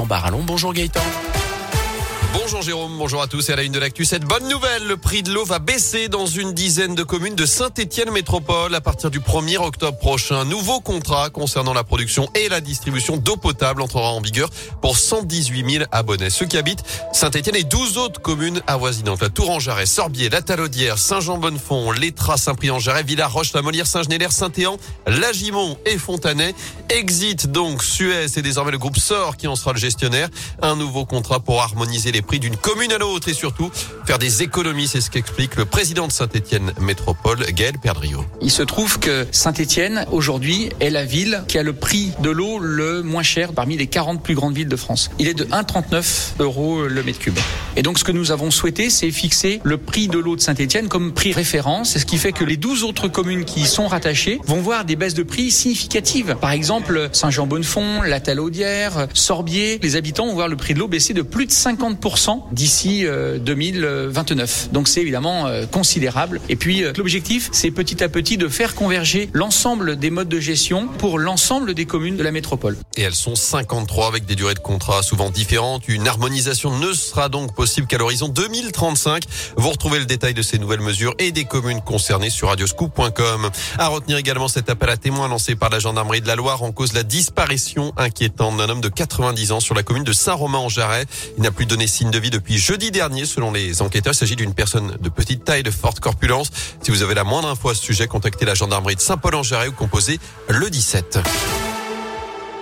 Gaëtan Barallon. Bonjour Gaëtan. Bonjour Jérôme, bonjour à tous et à la une de l'actu. Cette bonne nouvelle, le prix de l'eau va baisser dans une dizaine de communes de Saint-Étienne Métropole à partir du 1er octobre prochain. Nouveau contrat concernant la production et la distribution d'eau potable entrera en vigueur pour 118 000 abonnés. Ceux qui habitent Saint-Étienne et 12 autres communes avoisinantes. La Tour-en-Jarret, Sorbier, La Talaudière, Saint-Jean-Bonnefond, Létras, Saint-Prix-en-Jarret, Villaroche, La Molière, Saint-Genélaire, Saint-Éan, Lagimont et Fontanet. Exit donc Suez et désormais le groupe SOR qui en sera le gestionnaire. Un nouveau contrat pour harmoniser les prix d'une commune à l'autre et surtout faire des économies. C'est ce qu'explique le président de Saint-Etienne Métropole, Gaël Perdriau. Il se trouve que Saint-Etienne, aujourd'hui, est la ville qui a le prix de l'eau le moins cher parmi les 40 plus grandes villes de France. Il est de 1,39 euros le mètre cube. Et donc, ce que nous avons souhaité, c'est fixer le prix de l'eau de Saint-Etienne comme prix référence. Ce qui fait que les 12 autres communes qui y sont rattachées vont voir des baisses de prix significatives. Par exemple, Saint-Jean-Bonnefond, La Talaudière, Sorbier. Les habitants vont voir le prix de l'eau baisser de plus de 50% d'ici 2029. Euh, Donc c'est évidemment euh, considérable. Et puis euh, l'objectif, c'est petit à petit de faire converger l'ensemble des modes de gestion pour l'ensemble des communes de la métropole. Et elles sont 53 avec des durées de contrat souvent différentes. Une harmonisation ne sera donc possible qu'à l'horizon 2035. Vous retrouvez le détail de ces nouvelles mesures et des communes concernées sur radioscoop.com. À retenir également cet appel à témoins lancé par la gendarmerie de la Loire en cause de la disparition inquiétante d'un homme de 90 ans sur la commune de Saint-Romain-en-Jarret. Il n'a plus donné signe de vie depuis jeudi dernier. Selon les enquêteurs, il s'agit d'une personne de petite taille, de forte corpulence. Si vous avez la moindre info à ce sujet, contactez la gendarmerie de Saint-Paul-en-Jarret ou composez le 17.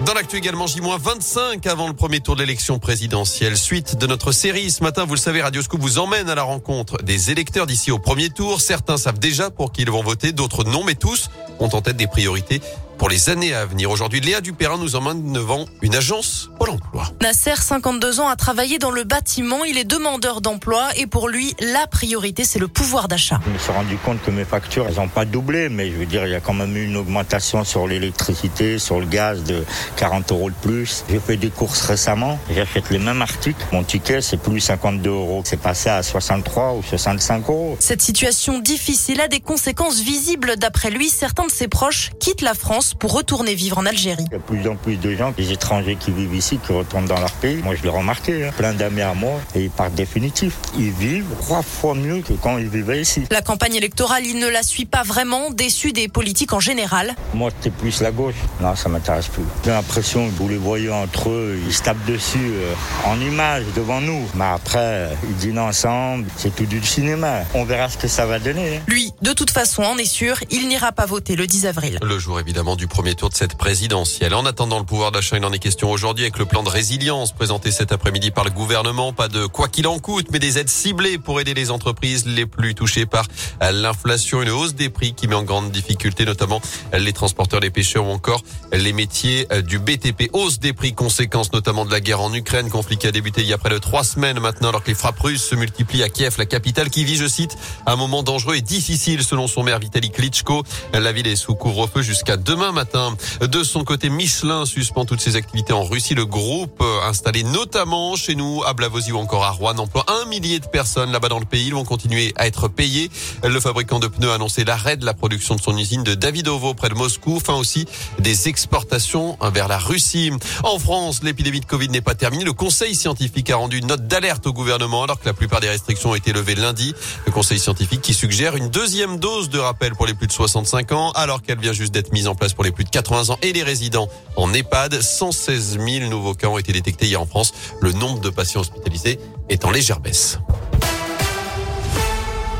Dans l'actu également, J-25 avant le premier tour de l'élection présidentielle. Suite de notre série ce matin, vous le savez, Radio Scoop vous emmène à la rencontre des électeurs d'ici au premier tour. Certains savent déjà pour qui ils vont voter, d'autres non, mais tous ont en tête des priorités pour les années à venir. Aujourd'hui, Léa Dupérin nous emmène devant une agence pour l'emploi. Nasser, 52 ans, a travaillé dans le bâtiment. Il est demandeur d'emploi et pour lui, la priorité, c'est le pouvoir d'achat. Je me suis rendu compte que mes factures, elles n'ont pas doublé, mais je veux dire, il y a quand même eu une augmentation sur l'électricité, sur le gaz de 40 euros de plus. J'ai fait des courses récemment, j'achète les mêmes articles. Mon ticket, c'est plus 52 euros. C'est passé à 63 ou 65 euros. Cette situation difficile a des conséquences visibles. D'après lui, certains de ses proches quittent la France pour retourner vivre en Algérie. Il y a de plus en plus de gens, des étrangers qui vivent ici, qui retournent dans leur pays. Moi, je l'ai remarqué. Hein. Plein d'amis à moi et ils partent définitif. Ils vivent trois fois mieux que quand ils vivaient ici. La campagne électorale, il ne la suit pas vraiment, déçu des politiques en général. Moi, c'était plus la gauche. Non, ça m'intéresse plus. J'ai l'impression que vous les voyez entre eux, ils se tapent dessus euh, en image devant nous. Mais après, ils dînent ensemble. C'est tout du cinéma. On verra ce que ça va donner. Hein. Lui, de toute façon, en est sûr, il n'ira pas voter le 10 avril. Le jour, évidemment, du premier tour de cette présidentielle. En attendant le pouvoir d'achat, il en est question aujourd'hui avec le plan de résilience présenté cet après-midi par le gouvernement. Pas de quoi qu'il en coûte, mais des aides ciblées pour aider les entreprises les plus touchées par l'inflation, une hausse des prix qui met en grande difficulté notamment les transporteurs, les pêcheurs ou encore les métiers du BTP. Hausse des prix, conséquence notamment de la guerre en Ukraine, conflit qui a débuté il y a près de trois semaines maintenant alors que les frappes russes se multiplient à Kiev, la capitale qui vit, je cite, un moment dangereux et difficile selon son maire Vitaly Klitschko. La ville est sous couvre-feu jusqu'à demain matin. De son côté, Michelin suspend toutes ses activités en Russie. Le groupe euh, installé notamment chez nous à Blavozy ou encore à Rouen emploie un millier de personnes là-bas dans le pays. Ils vont continuer à être payés. Le fabricant de pneus a annoncé l'arrêt de la production de son usine de Davidovo près de Moscou. Enfin aussi des exportations vers la Russie. En France, l'épidémie de Covid n'est pas terminée. Le conseil scientifique a rendu une note d'alerte au gouvernement alors que la plupart des restrictions ont été levées lundi. Le conseil scientifique qui suggère une deuxième dose de rappel pour les plus de 65 ans alors qu'elle vient juste d'être mise en place pour les plus de 80 ans et les résidents en EHPAD. 116 000 nouveaux cas ont été détectés hier en France. Le nombre de patients hospitalisés est en légère baisse.